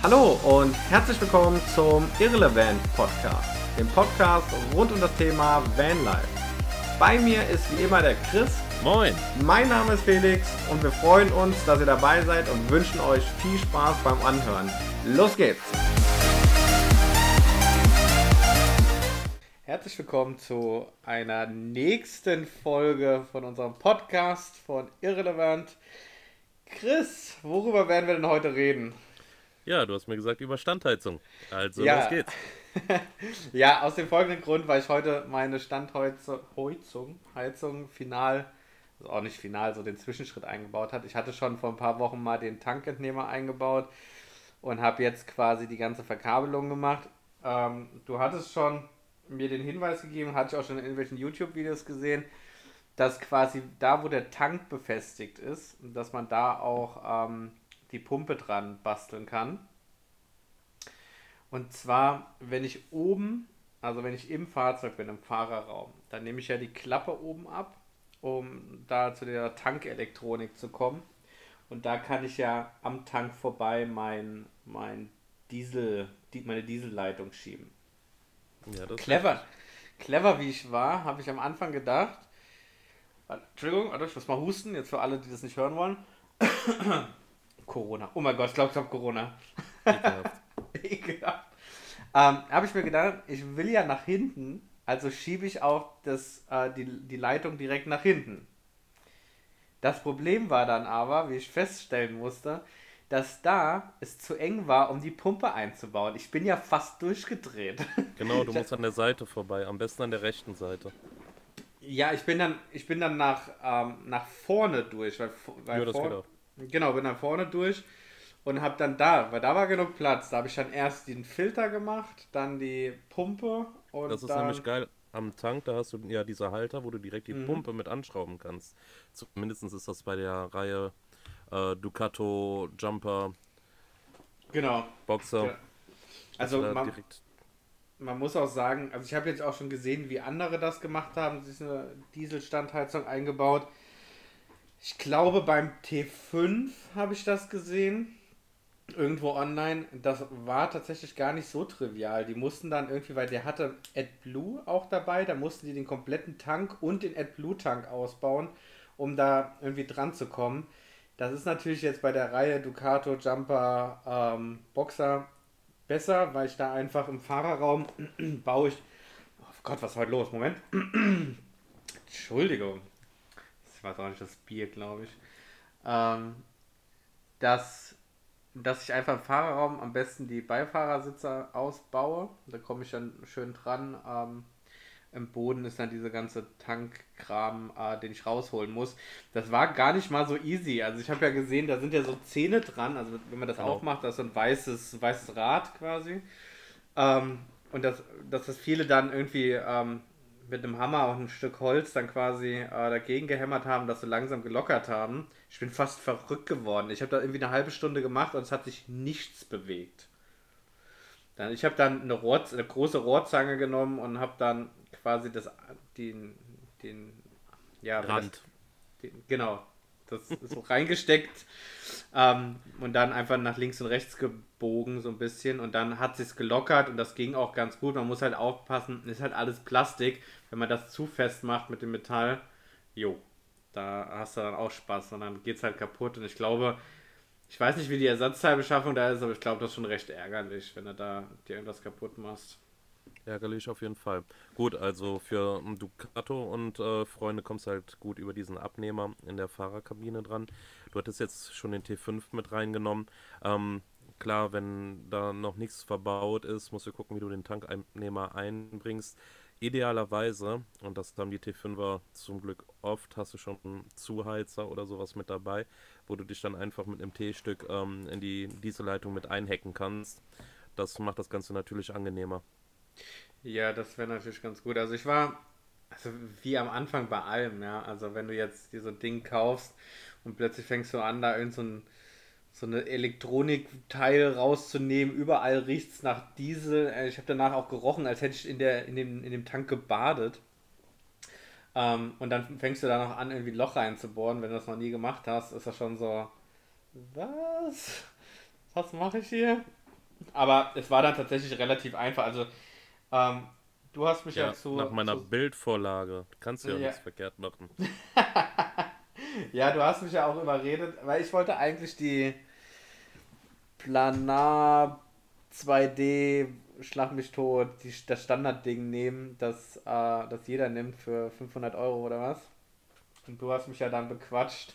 Hallo und herzlich willkommen zum Irrelevant Podcast, dem Podcast rund um das Thema Vanlife. Bei mir ist wie immer der Chris. Moin. Mein Name ist Felix und wir freuen uns, dass ihr dabei seid und wünschen euch viel Spaß beim Anhören. Los geht's! Herzlich willkommen zu einer nächsten Folge von unserem Podcast von Irrelevant. Chris, worüber werden wir denn heute reden? Ja, du hast mir gesagt über Standheizung. Also Ja. los geht's. ja, aus dem folgenden Grund, weil ich heute meine Standheizung, Heizung, final, also auch nicht final, so den Zwischenschritt eingebaut hat. Ich hatte schon vor ein paar Wochen mal den Tankentnehmer eingebaut und habe jetzt quasi die ganze Verkabelung gemacht. Ähm, du hattest schon mir den Hinweis gegeben, hatte ich auch schon in irgendwelchen YouTube-Videos gesehen, dass quasi da, wo der Tank befestigt ist, dass man da auch ähm, die Pumpe dran basteln kann. Und zwar, wenn ich oben, also wenn ich im Fahrzeug bin, im Fahrerraum, dann nehme ich ja die Klappe oben ab, um da zu der Tankelektronik zu kommen. Und da kann ich ja am Tank vorbei mein, mein Diesel, die, meine Dieselleitung schieben. Ja, das Clever. Clever wie ich war, habe ich am Anfang gedacht. Entschuldigung, warte, ich muss mal husten, jetzt für alle, die das nicht hören wollen. Corona. Oh mein Gott, ich glaube, ich habe Corona. ekelhaft. Ekelhaft. Ähm, habe ich mir gedacht, ich will ja nach hinten, also schiebe ich auch das, äh, die, die Leitung direkt nach hinten. Das Problem war dann aber, wie ich feststellen musste, dass da es zu eng war, um die Pumpe einzubauen. Ich bin ja fast durchgedreht. Genau, du musst an der Seite vorbei, am besten an der rechten Seite. Ja, ich bin dann, ich bin dann nach, ähm, nach vorne durch. Weil, weil Ja, das vor- geht auch. Genau, bin dann vorne durch und habe dann da, weil da war genug Platz. Da habe ich dann erst den Filter gemacht, dann die Pumpe und Das ist dann, nämlich geil. Am Tank, da hast du ja diese Halter, wo du direkt die Mhm. Pumpe mit anschrauben kannst. Zumindest ist das bei der Reihe äh, Ducato, Jumper, Genau. Boxer. Ja. Also da man, direkt, man muss auch sagen, also ich habe jetzt auch schon gesehen, wie andere das gemacht haben, diese Dieselstandheizung eingebaut. Ich glaube beim T5 habe ich das gesehen. Irgendwo online. Das war tatsächlich gar nicht so trivial. Die mussten dann irgendwie, weil der hatte AdBlue auch dabei, da mussten die den kompletten Tank und den AdBlue-Tank ausbauen, um da irgendwie dran zu kommen. Das ist natürlich jetzt bei der Reihe Ducato, Jumper, ähm, Boxer besser, weil ich da einfach im Fahrerraum baue ich. Oh Gott, was ist heute los? Moment. Entschuldigung. Das war auch nicht das Bier, glaube ich. Ähm, dass, dass ich einfach im Fahrerraum am besten die Beifahrersitze ausbaue. Da komme ich dann schön dran. Ähm, Im Boden ist dann diese ganze Tankkram, äh, den ich rausholen muss. Das war gar nicht mal so easy. Also ich habe ja gesehen, da sind ja so Zähne dran. Also wenn man das Genau. aufmacht, da ist so ein weißes, weißes Rad quasi. Ähm, und dass, dass das viele dann irgendwie ähm, mit einem Hammer und ein Stück Holz dann quasi äh, dagegen gehämmert haben, dass sie langsam gelockert haben. Ich bin fast verrückt geworden. Ich habe da irgendwie eine halbe Stunde gemacht und es hat sich nichts bewegt. Dann, ich habe dann eine, Rohr, eine große Rohrzange genommen und habe dann quasi das, den, den, ja, wenn das- Rand. den, genau, das ist so reingesteckt ähm, und dann einfach nach links und rechts gebogen so ein bisschen und dann hat sich's gelockert und das ging auch ganz gut. Man muss halt aufpassen, ist halt alles Plastik. Wenn man das zu fest macht mit dem Metall, jo, da hast du dann auch Spaß und dann geht's halt kaputt und ich glaube, ich weiß nicht, wie die Ersatzteilbeschaffung da ist, aber ich glaube, das ist schon recht ärgerlich, wenn du da dir irgendwas kaputt machst. Ärgerlich auf jeden Fall. Gut, also für ähm, Ducato und äh, Freunde kommst du halt gut über diesen Abnehmer in der Fahrerkabine dran. Du hattest jetzt schon den T5 mit reingenommen. Ähm, klar, wenn da noch nichts verbaut ist, musst du gucken, wie du den Tankeinnehmer einbringst. Idealerweise, und das haben die T5er zum Glück oft, hast du schon einen Zuheizer oder sowas mit dabei, wo du dich dann einfach mit einem T-Stück ähm, in die Dieselleitung mit einhacken kannst. Das macht das Ganze natürlich angenehmer. Ja, das wäre natürlich ganz gut. Also ich war, also wie am Anfang bei allem, ja. Also wenn du jetzt dir so ein Ding kaufst und plötzlich fängst du an, da irgend so ein so eine Elektronikteil rauszunehmen, überall riecht es nach Diesel. Äh, Ich habe danach auch gerochen, als hätte ich in, der, in, dem, in dem Tank gebadet. Ähm, und dann fängst du da noch an, irgendwie ein Loch reinzubohren. Wenn du das noch nie gemacht hast, ist das schon so, was? Was mache ich hier? Aber es war dann tatsächlich relativ einfach. Also, ähm, du hast mich ja, ja zu. Nach meiner zu... Bildvorlage. Kannst du ja, ja nichts verkehrt machen. ja, du hast mich ja auch überredet, weil ich wollte eigentlich die Planar 2D Schlag mich tot, die, das Standardding nehmen, das, äh, das jeder nimmt für 500 Euro oder was. Und du hast mich ja dann bequatscht,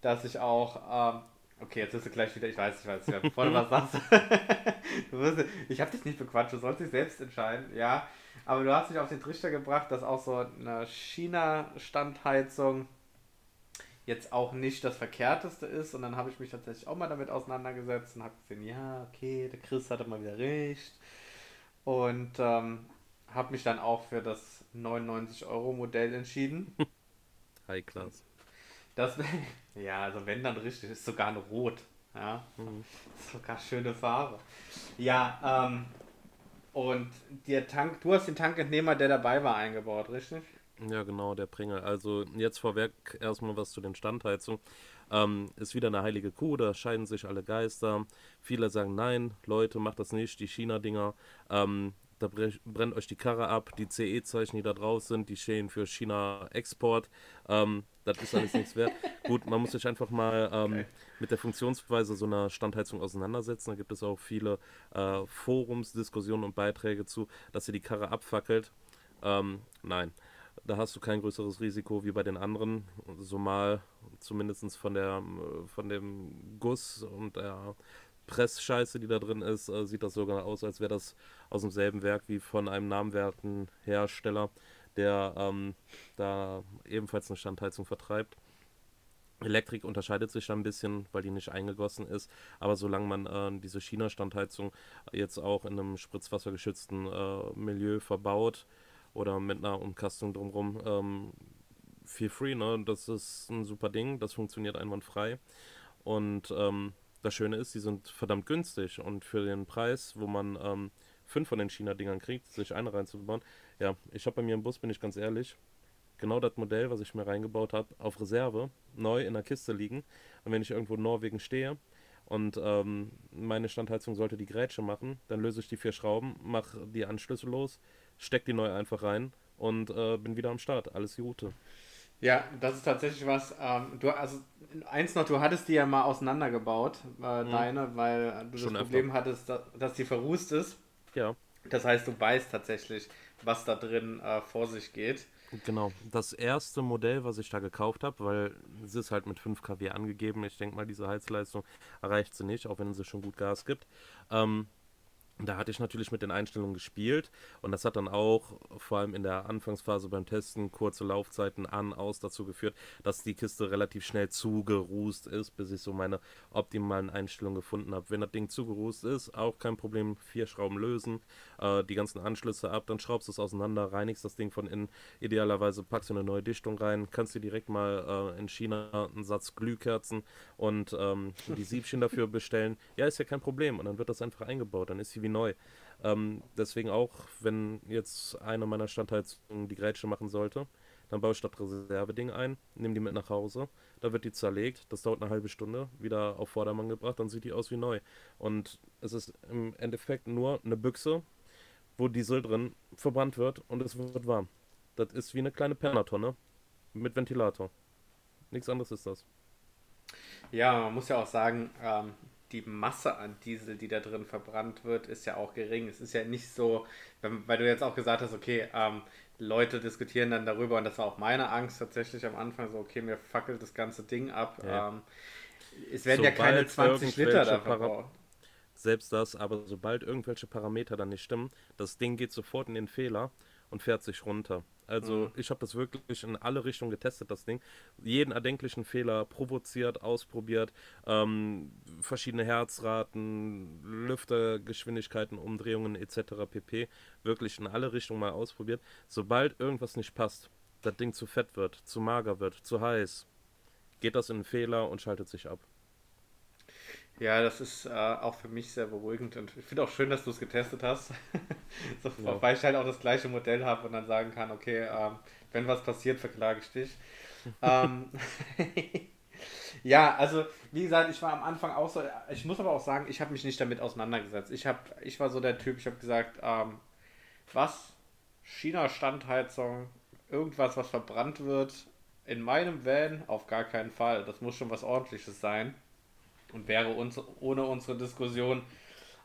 dass ich auch. Ähm, okay, jetzt ist du gleich wieder. Ich weiß, ich weiß, ja, bevor du was sagst. du ich habe dich nicht bequatscht, du sollst dich selbst entscheiden, ja. Aber du hast mich auf den Trichter gebracht, dass auch so eine China-Standheizung jetzt auch nicht das Verkehrteste ist. Und dann habe ich mich tatsächlich auch mal damit auseinandergesetzt und habe gesehen, ja, okay, der Chris hatte mal wieder recht. Und ähm, habe mich dann auch für das 99-Euro-Modell entschieden. High Class. Das, ja, also wenn dann richtig, ist sogar ein Rot. Ja, mhm. sogar schöne Farbe. Ja, ähm, und der Tank, du hast den Tankentnehmer, der dabei war, eingebaut, richtig? Ja, genau, der Pringel. Also jetzt vorweg erstmal was zu den Standheizungen. Ähm, ist wieder eine heilige Kuh, da scheiden sich alle Geister. Viele sagen, nein, Leute, macht das nicht, die China-Dinger. Ähm, da brennt euch die Karre ab. Die CE-Zeichen, die da drauf sind, die stehen für China-Export. Ähm, das ist alles nichts wert. Gut, man muss sich einfach mal ähm, okay. mit der Funktionsweise so einer Standheizung auseinandersetzen. Da gibt es auch viele äh, Forums, Diskussionen und Beiträge zu, dass ihr die Karre abfackelt. Ähm, nein, da hast du kein größeres Risiko wie bei den anderen. So mal zumindest von, der, von dem Guss und der Pressscheiße, die da drin ist, äh, sieht das sogar aus, als wäre das aus demselben Werk wie von einem namenwerten Hersteller, der ähm, da ebenfalls eine Standheizung vertreibt. Elektrik unterscheidet sich da ein bisschen, weil die nicht eingegossen ist. Aber solange man äh, diese China-Standheizung jetzt auch in einem spritzwassergeschützten äh, Milieu verbaut oder mit einer Umkastung drumherum, ähm, feel free, ne? Das ist ein super Ding, das funktioniert einwandfrei. Und ähm, das Schöne ist, die sind verdammt günstig und für den Preis, wo man ähm, fünf von den China-Dingern kriegt, sich eine reinzubauen. Ja, ich habe bei mir im Bus, bin ich ganz ehrlich, genau das Modell, was ich mir reingebaut habe, auf Reserve, neu in der Kiste liegen. Und wenn ich irgendwo in Norwegen stehe und ähm, meine Standheizung sollte die Grätsche machen, dann löse ich die vier Schrauben, mache die Anschlüsse los, steck die neu einfach rein und äh, bin wieder am Start. Alles Gute. Ja, das ist tatsächlich was. Ähm, du, also eins noch, du hattest die ja mal auseinandergebaut, äh, mhm. deine, weil du Schon das Problem öfter. hattest, dass, dass die verrußt ist. Ja. Das heißt, du weißt tatsächlich, was da drin äh, vor sich geht. Genau, das erste Modell, was ich da gekauft habe, weil es ist halt mit 5 kW angegeben. Ich denke mal, diese Heizleistung erreicht sie nicht, auch wenn sie schon gut Gas gibt. Ähm, da hatte ich natürlich mit den Einstellungen gespielt und das hat dann auch vor allem in der Anfangsphase beim Testen kurze Laufzeiten an, aus dazu geführt, dass die Kiste relativ schnell zugerußt ist, bis ich so meine optimalen Einstellungen gefunden habe. Wenn das Ding zugerußt ist, auch kein Problem, vier Schrauben lösen, äh, die ganzen Anschlüsse ab, dann schraubst du es auseinander, reinigst das Ding von innen, idealerweise packst du eine neue Dichtung rein, kannst dir direkt mal äh, in China einen Satz Glühkerzen und ähm, die Siebchen dafür bestellen. Ja, ist ja kein Problem und dann wird das einfach eingebaut, dann ist sie wie neu. Ähm, deswegen auch, wenn jetzt einer meiner Standheizungen die Grätsche machen sollte, dann baue ich das Reserveding ein, nehme die mit nach Hause, da wird die zerlegt, das dauert eine halbe Stunde, wieder auf Vordermann gebracht, dann sieht die aus wie neu. Und es ist im Endeffekt nur eine Büchse, wo Diesel drin verbrannt wird und es wird warm. Das ist wie eine kleine Pernatonne mit Ventilator. Nichts anderes ist das. Ja, man muss ja auch sagen, ähm, die Masse an Diesel, die da drin verbrannt wird, ist ja auch gering. Es ist ja nicht so, weil du jetzt auch gesagt hast, okay, ähm, Leute diskutieren dann darüber und das war auch meine Angst tatsächlich am Anfang, so, okay, mir fackelt das ganze Ding ab. Ja. Ähm, es werden sobald ja keine 20 Liter da verbraucht. Selbst das, aber sobald irgendwelche Parameter dann nicht stimmen, das Ding geht sofort in den Fehler und fährt sich runter. Also mhm. ich habe das wirklich in alle Richtungen getestet, das Ding. Jeden erdenklichen Fehler provoziert, ausprobiert, ähm, verschiedene Herzraten, Lüftergeschwindigkeiten, Umdrehungen etc. pp. Wirklich in alle Richtungen mal ausprobiert. Sobald irgendwas nicht passt, das Ding zu fett wird, zu mager wird, zu heiß, geht das in einen Fehler und schaltet sich ab. Ja, das ist äh, auch für mich sehr beruhigend und ich finde auch schön, dass du es getestet hast. so, ja. Weil ich halt auch das gleiche Modell habe und dann sagen kann, okay, ähm, wenn was passiert, verklage ich dich. ähm, ja, also wie gesagt, ich war am Anfang auch so, ich muss aber auch sagen, ich habe mich nicht damit auseinandergesetzt. Ich, hab, ich war so der Typ, ich habe gesagt, ähm, was? China-Standheizung, irgendwas, was verbrannt wird, in meinem Van auf gar keinen Fall. Das muss schon was ordentliches sein. Und wäre uns ohne unsere Diskussion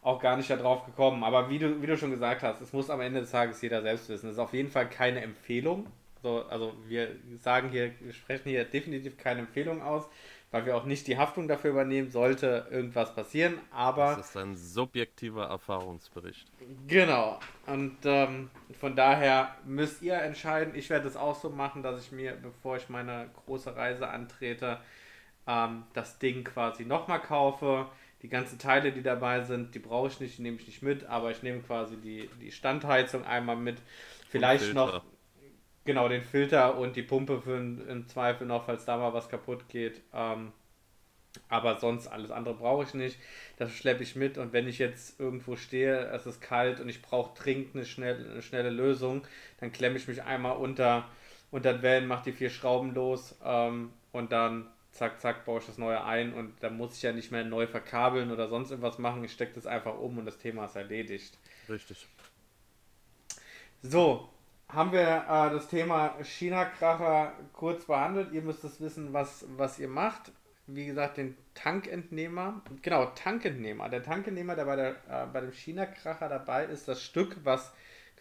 auch gar nicht darauf gekommen. Aber wie du, wie du schon gesagt hast, es muss am Ende des Tages jeder selbst wissen. Es ist auf jeden Fall keine Empfehlung. So, also wir sagen hier, wir sprechen hier definitiv keine Empfehlung aus, weil wir auch nicht die Haftung dafür übernehmen, sollte irgendwas passieren. Aber das ist ein subjektiver Erfahrungsbericht. Genau. Und ähm, von daher müsst ihr entscheiden. Ich werde es auch so machen, dass ich mir, bevor ich meine große Reise antrete, ähm, das Ding quasi nochmal kaufe. Die ganzen Teile, die dabei sind, die brauche ich nicht, die nehme ich nicht mit, aber ich nehme quasi die, die Standheizung einmal mit. Vielleicht noch genau den Filter und die Pumpe für im Zweifel noch, falls da mal was kaputt geht. Ähm, aber sonst alles andere brauche ich nicht. Das schleppe ich mit und wenn ich jetzt irgendwo stehe, es ist kalt und ich brauche dringend eine schnelle, eine schnelle Lösung, dann klemme ich mich einmal unter, unter den Wellen, mache die vier Schrauben los ähm, und dann zack, zack, baue ich das neue ein und dann muss ich ja nicht mehr neu verkabeln oder sonst irgendwas machen. Ich stecke das einfach um und das Thema ist erledigt. Richtig. So, haben wir äh, das Thema China-Kracher kurz behandelt. Ihr müsst es wissen, was, was ihr macht. Wie gesagt, den Tankentnehmer. Genau, Tankentnehmer. Der Tankentnehmer, der bei, der, äh, bei dem China-Kracher dabei ist, das Stück, was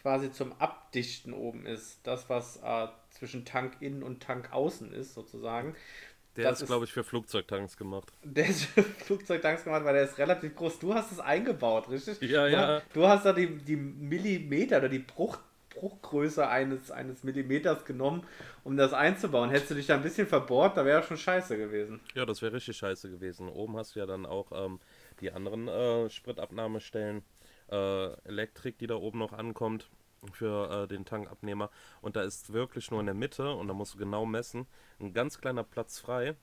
quasi zum Abdichten oben ist. Das, was äh, zwischen Tank innen und Tank außen ist, sozusagen. Der das ist, glaube ich, für Flugzeugtanks gemacht. Der ist für Flugzeugtanks gemacht, weil der ist relativ groß. Du hast es eingebaut, richtig? Ja, ja. Du hast da die, die Millimeter oder die Bruch, Bruchgröße eines, eines Millimeters genommen, um das einzubauen. Hättest du dich da ein bisschen verbohrt, da wäre schon scheiße gewesen. Ja, das wäre richtig scheiße gewesen. Oben hast du ja dann auch ähm, die anderen äh, Spritabnahmestellen, äh, Elektrik, die da oben noch ankommt für äh, den Tankabnehmer. Und da ist wirklich nur in der Mitte, und da musst du genau messen, ein ganz kleiner Platz frei,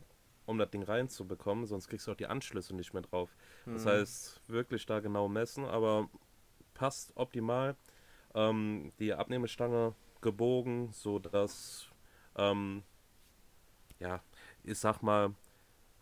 um das Ding reinzubekommen, sonst kriegst du auch die Anschlüsse nicht mehr drauf. Mhm. Das heißt, wirklich da genau messen, aber passt optimal. Ähm, die Abnehmestange gebogen, sodass, ähm, ja, ich sag mal,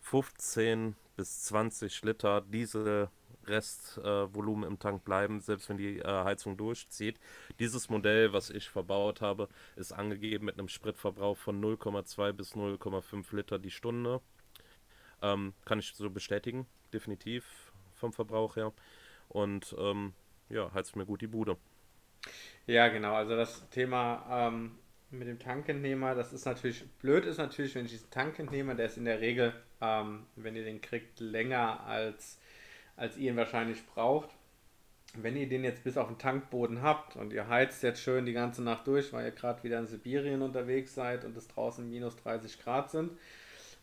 15 bis 20 Liter Diesel Restvolumen äh, im Tank bleiben, selbst wenn die äh, Heizung durchzieht. Dieses Modell, was ich verbaut habe, ist angegeben mit einem Spritverbrauch von 0,2 bis 0,5 Liter die Stunde. Ähm, kann ich so bestätigen, definitiv vom Verbrauch her. Und ähm, ja, heizt mir gut die Bude. Ja, genau. Also das Thema ähm, mit dem Tankentnehmer, das ist natürlich blöd, ist natürlich, wenn ich diesen Tankentnehmer, der ist in der Regel, ähm, wenn ihr den kriegt, länger als als ihr ihn wahrscheinlich braucht. Wenn ihr den jetzt bis auf den Tankboden habt und ihr heizt jetzt schön die ganze Nacht durch, weil ihr gerade wieder in Sibirien unterwegs seid und es draußen minus 30 Grad sind,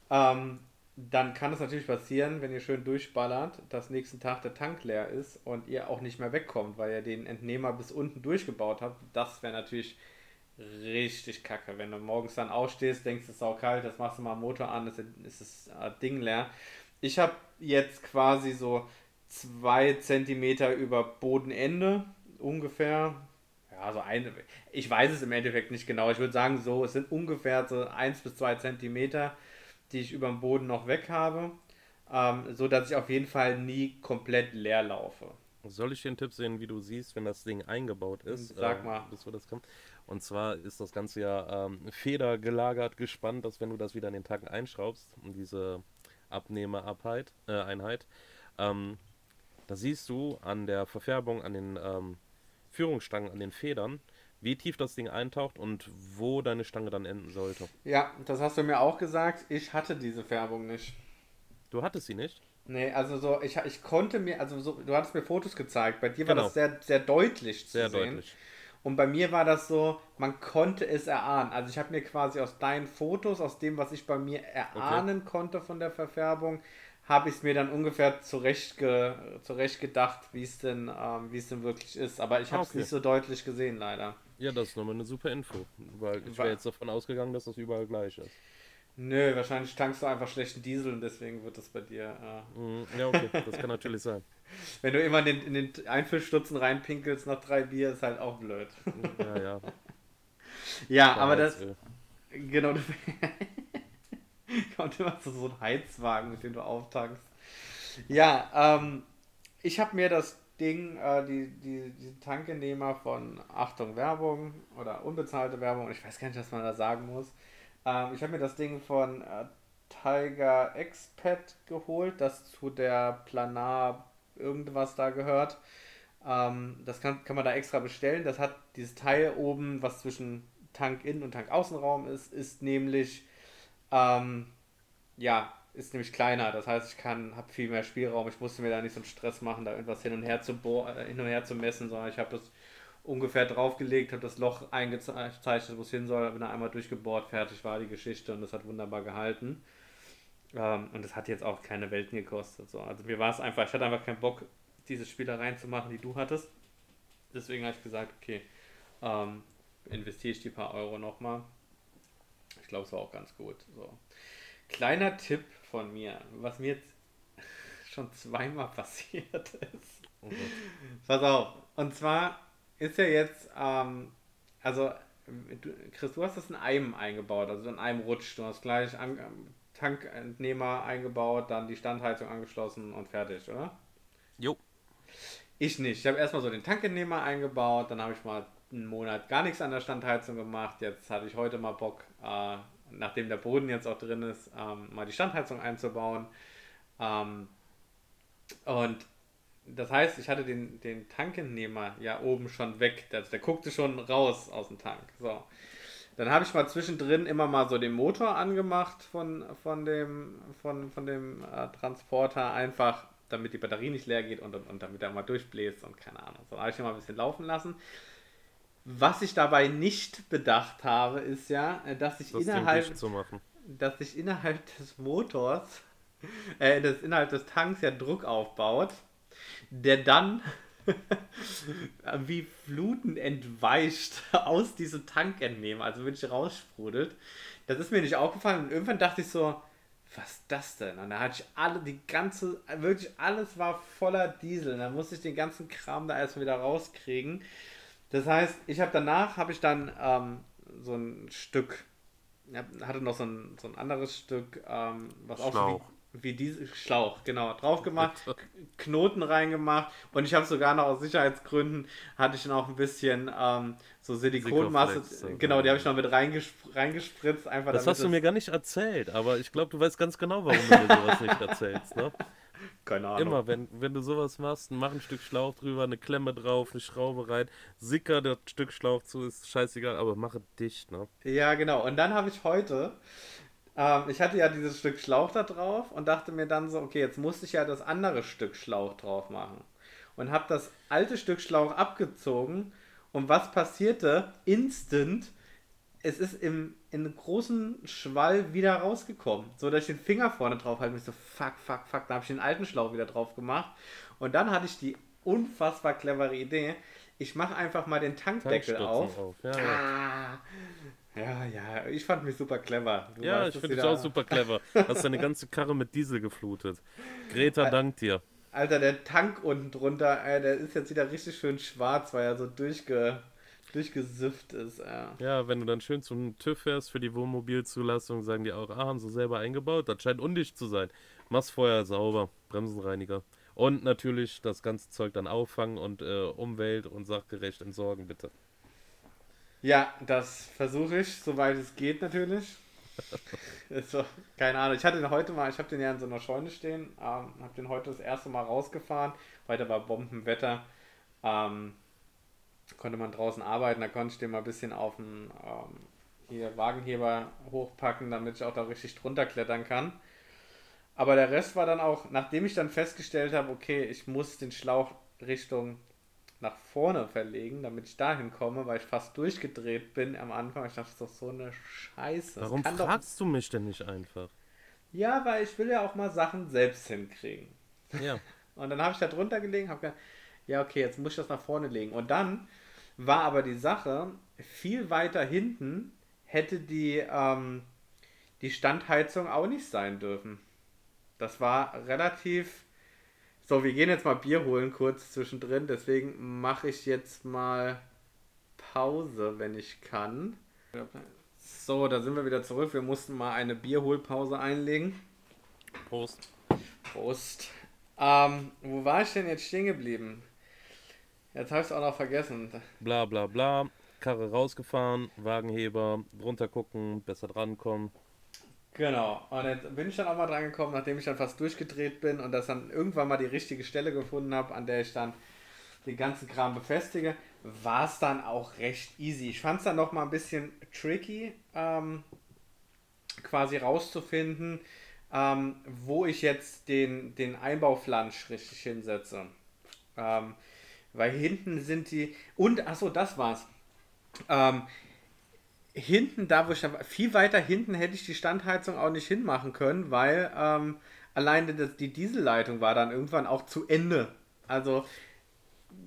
ähm, dann kann es natürlich passieren, wenn ihr schön durchballert, dass nächsten Tag der Tank leer ist und ihr auch nicht mehr wegkommt, weil ihr den Entnehmer bis unten durchgebaut habt. Das wäre natürlich richtig kacke. Wenn du morgens dann aufstehst, denkst es ist auch kalt, das machst du mal Motor an, ist, ist das Ding leer. Ich habe jetzt quasi so zwei Zentimeter über Bodenende ungefähr. Ja, so eine. Ich weiß es im Endeffekt nicht genau. Ich würde sagen, so, es sind ungefähr so 1 bis 2 Zentimeter, die ich über dem Boden noch weg habe. Ähm, so dass ich auf jeden Fall nie komplett leer laufe. Soll ich den Tipp sehen, wie du siehst, wenn das Ding eingebaut ist? Sag mal. Äh, bis wo das kommt. Und zwar ist das Ganze ja ähm, federgelagert gespannt, dass wenn du das wieder an den Tag einschraubst, diese Abnehmereinheit, äh, Einheit, ähm, da siehst du an der Verfärbung, an den ähm, Führungsstangen, an den Federn, wie tief das Ding eintaucht und wo deine Stange dann enden sollte. Ja, das hast du mir auch gesagt. Ich hatte diese Färbung nicht. Du hattest sie nicht? Nee, also so, ich, ich konnte mir, also so, du hattest mir Fotos gezeigt. Bei dir war genau. das sehr, sehr deutlich zu sehr sehen. Deutlich. Und bei mir war das so, man konnte es erahnen. Also ich habe mir quasi aus deinen Fotos, aus dem, was ich bei mir erahnen okay. konnte von der Verfärbung, habe ich es mir dann ungefähr zurecht, ge, zurecht gedacht, wie es denn, ähm, es denn wirklich ist. Aber ich habe es okay. nicht so deutlich gesehen, leider. Ja, das ist nochmal eine super Info, weil ich wäre jetzt davon ausgegangen, dass das überall gleich ist. Nö, wahrscheinlich tankst du einfach schlechten Diesel und deswegen wird das bei dir. Äh mhm. ja, okay, das kann natürlich sein. Wenn du immer in den, in den Einfüllstutzen reinpinkelst nach drei Bier, ist halt auch blöd. Ja, ja. ja, aber das. Genau. Kommt immer so, so ein Heizwagen, mit dem du auftankst. Ja, ähm, ich habe mir das Ding, äh, die, die, die Tankennehmer von Achtung Werbung oder unbezahlte Werbung, ich weiß gar nicht, was man da sagen muss. Ähm, ich habe mir das Ding von äh, Tiger Expat geholt, das zu der Planar irgendwas da gehört. Ähm, das kann, kann man da extra bestellen. Das hat dieses Teil oben, was zwischen Tank-Innen- und Tank-Außenraum ist, ist nämlich ähm, ja, ist nämlich kleiner. Das heißt, ich kann, habe viel mehr Spielraum. Ich musste mir da nicht so einen Stress machen, da irgendwas hin und her zu äh, hin und her zu messen, sondern ich habe das ungefähr draufgelegt, habe das Loch eingezeichnet, wo es hin soll, bin da einmal durchgebohrt, fertig war die Geschichte und das hat wunderbar gehalten. Ähm, und das hat jetzt auch keine Welten gekostet. So. Also mir war es einfach, ich hatte einfach keinen Bock, diese Spielereien zu machen, die du hattest. Deswegen habe ich gesagt, okay, ähm, investiere ich die paar Euro nochmal. Ich glaube, es war auch ganz gut. So. Kleiner Tipp von mir, was mir jetzt schon zweimal passiert ist. Oh Pass auf. Und zwar ist ja jetzt, ähm, also, du, Chris, du hast das in einem eingebaut, also in einem Rutsch. Du hast gleich an, Tankentnehmer eingebaut, dann die Standheizung angeschlossen und fertig, oder? Jo. Ich nicht. Ich habe erstmal so den Tankentnehmer eingebaut, dann habe ich mal einen Monat gar nichts an der Standheizung gemacht. Jetzt hatte ich heute mal Bock, äh, nachdem der Boden jetzt auch drin ist, ähm, mal die Standheizung einzubauen. Ähm, und das heißt, ich hatte den, den Tankentnehmer ja oben schon weg. Der, der guckte schon raus aus dem Tank. So. Dann habe ich mal zwischendrin immer mal so den Motor angemacht von, von dem, von, von dem äh, Transporter, einfach damit die Batterie nicht leer geht und, und, und damit er mal durchbläst und keine Ahnung. So habe ich ihn mal ein bisschen laufen lassen. Was ich dabei nicht bedacht habe, ist ja, äh, dass ich das innerhalb, dass sich innerhalb des Motors, äh, des, innerhalb des Tanks ja Druck aufbaut, der dann wie Fluten entweicht aus diesem Tank entnehmen, also wirklich raussprudelt. Das ist mir nicht aufgefallen und irgendwann dachte ich so, was ist das denn? Und da hatte ich alle, die ganze, wirklich alles war voller Diesel. Und dann musste ich den ganzen Kram da erstmal wieder rauskriegen. Das heißt, ich habe danach, habe ich dann ähm, so ein Stück, hatte noch so ein, so ein anderes Stück, ähm, was Schlauch. auch so wie, wie diese Schlauch, genau, drauf gemacht, Knoten reingemacht und ich habe sogar noch aus Sicherheitsgründen, hatte ich noch ein bisschen ähm, so Silikonmasse, genau, die habe ich noch mit reingespr reingespritzt. Einfach das hast du mir gar nicht erzählt, aber ich glaube, du weißt ganz genau, warum du mir sowas nicht erzählst, ne? Keine Ahnung. Immer, wenn, wenn du sowas machst, mach ein Stück Schlauch drüber, eine Klemme drauf, eine Schraube rein, sicker das Stück Schlauch zu, ist scheißegal, aber mache dicht, ne? Ja, genau. Und dann habe ich heute, ähm, ich hatte ja dieses Stück Schlauch da drauf und dachte mir dann so, okay, jetzt musste ich ja das andere Stück Schlauch drauf machen. Und habe das alte Stück Schlauch abgezogen und was passierte? Instant es ist im, in einem großen Schwall wieder rausgekommen. So, dass ich den Finger vorne drauf halte. Und ich so, fuck, fuck, fuck. Da habe ich den alten Schlauch wieder drauf gemacht. Und dann hatte ich die unfassbar clevere Idee. Ich mache einfach mal den Tankdeckel auf. auf. Ja, ah. ja, ja, ich fand mich super clever. Du ja, ich finde dich auch super clever. Hast deine ganze Karre mit Diesel geflutet. Greta dankt dir. Alter, der Tank unten drunter, der ist jetzt wieder richtig schön schwarz, weil er so durchge durchgesifft ist. Ja. ja, wenn du dann schön zum TÜV fährst für die Wohnmobilzulassung, sagen die auch, ah, haben sie selber eingebaut. Das scheint undicht zu sein. Mach's vorher sauber, Bremsenreiniger. Und natürlich das ganze Zeug dann auffangen und äh, umwelt- und sachgerecht entsorgen, bitte. Ja, das versuche ich, soweit es geht natürlich. so, keine Ahnung. Ich hatte den heute mal, ich habe den ja in so einer Scheune stehen, ähm, habe den heute das erste Mal rausgefahren. Weiter war Bombenwetter. Ähm, konnte man draußen arbeiten, da konnte ich den mal ein bisschen auf den ähm, hier Wagenheber hochpacken, damit ich auch da richtig drunter klettern kann. Aber der Rest war dann auch, nachdem ich dann festgestellt habe, okay, ich muss den Schlauch Richtung nach vorne verlegen, damit ich dahin komme, weil ich fast durchgedreht bin am Anfang. Ich dachte, das ist doch so eine Scheiße. Warum fragst doch... du mich denn nicht einfach? Ja, weil ich will ja auch mal Sachen selbst hinkriegen. Ja. Und dann habe ich da drunter gelegen, habe gedacht, ja, okay, jetzt muss ich das nach vorne legen. Und dann war aber die Sache, viel weiter hinten hätte die, ähm, die Standheizung auch nicht sein dürfen. Das war relativ. So, wir gehen jetzt mal Bier holen kurz zwischendrin, deswegen mache ich jetzt mal Pause, wenn ich kann. So, da sind wir wieder zurück. Wir mussten mal eine Bierholpause einlegen. Prost. Prost. Ähm, wo war ich denn jetzt stehen geblieben? Jetzt habe ich es auch noch vergessen. Bla bla bla. Karre rausgefahren, Wagenheber, drunter gucken, besser drankommen. Genau. Und jetzt bin ich dann auch mal dran gekommen, nachdem ich dann fast durchgedreht bin und das dann irgendwann mal die richtige Stelle gefunden habe, an der ich dann den ganzen Kram befestige, war es dann auch recht easy. Ich fand es dann noch mal ein bisschen tricky, ähm, quasi rauszufinden, ähm, wo ich jetzt den, den Einbauflansch richtig hinsetze. Ähm, weil hinten sind die. Und, achso, das war's. Ähm, hinten, da wo ich viel weiter hinten hätte ich die Standheizung auch nicht hinmachen können, weil ähm, alleine das, die Dieselleitung war dann irgendwann auch zu Ende. Also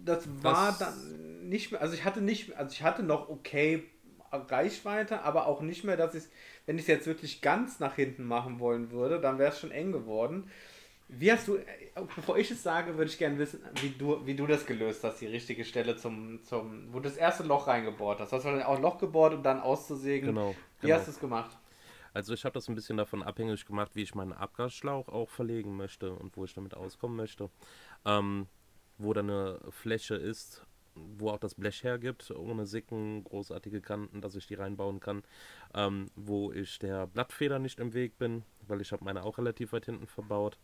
das war das dann nicht mehr, also ich hatte nicht, also ich hatte noch okay Reichweite, aber auch nicht mehr, dass ich, wenn ich es jetzt wirklich ganz nach hinten machen wollen würde, dann wäre es schon eng geworden. Wie hast du, äh, bevor ich es sage, würde ich gerne wissen, wie du, wie du das gelöst hast, die richtige Stelle zum, zum, wo du das erste Loch reingebohrt hast. Hast du dann auch ein Loch gebohrt, um dann auszusägen? Genau. Wie genau. hast du es gemacht? Also ich habe das ein bisschen davon abhängig gemacht, wie ich meinen Abgasschlauch auch verlegen möchte und wo ich damit auskommen möchte. Ähm, wo da eine Fläche ist, wo auch das Blech hergibt, ohne Sicken, großartige Kanten, dass ich die reinbauen kann, ähm, wo ich der Blattfeder nicht im Weg bin, weil ich habe meine auch relativ weit hinten verbaut.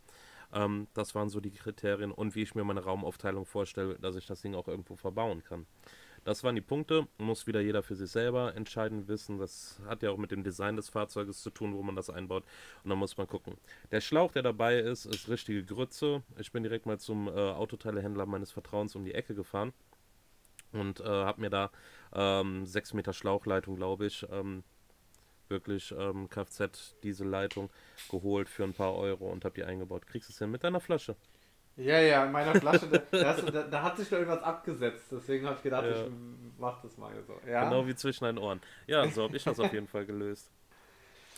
Ähm, das waren so die Kriterien und wie ich mir meine Raumaufteilung vorstelle, dass ich das Ding auch irgendwo verbauen kann. Das waren die Punkte, muss wieder jeder für sich selber entscheiden wissen. Das hat ja auch mit dem Design des Fahrzeuges zu tun, wo man das einbaut. Und dann muss man gucken. Der Schlauch, der dabei ist, ist richtige Grütze. Ich bin direkt mal zum äh, Autoteilehändler meines Vertrauens um die Ecke gefahren und äh, habe mir da ähm, 6 Meter Schlauchleitung, glaube ich, ähm, wirklich ähm, Kfz-Dieselleitung geholt für ein paar Euro und habe die eingebaut. Kriegst du es denn mit deiner Flasche? Ja, ja, in meiner Flasche, da, da, da, hat sich doch irgendwas abgesetzt. Deswegen habe ich gedacht, ja. ich mach das mal so. Ja? Genau wie zwischen deinen Ohren. Ja, so habe ich das auf jeden Fall gelöst.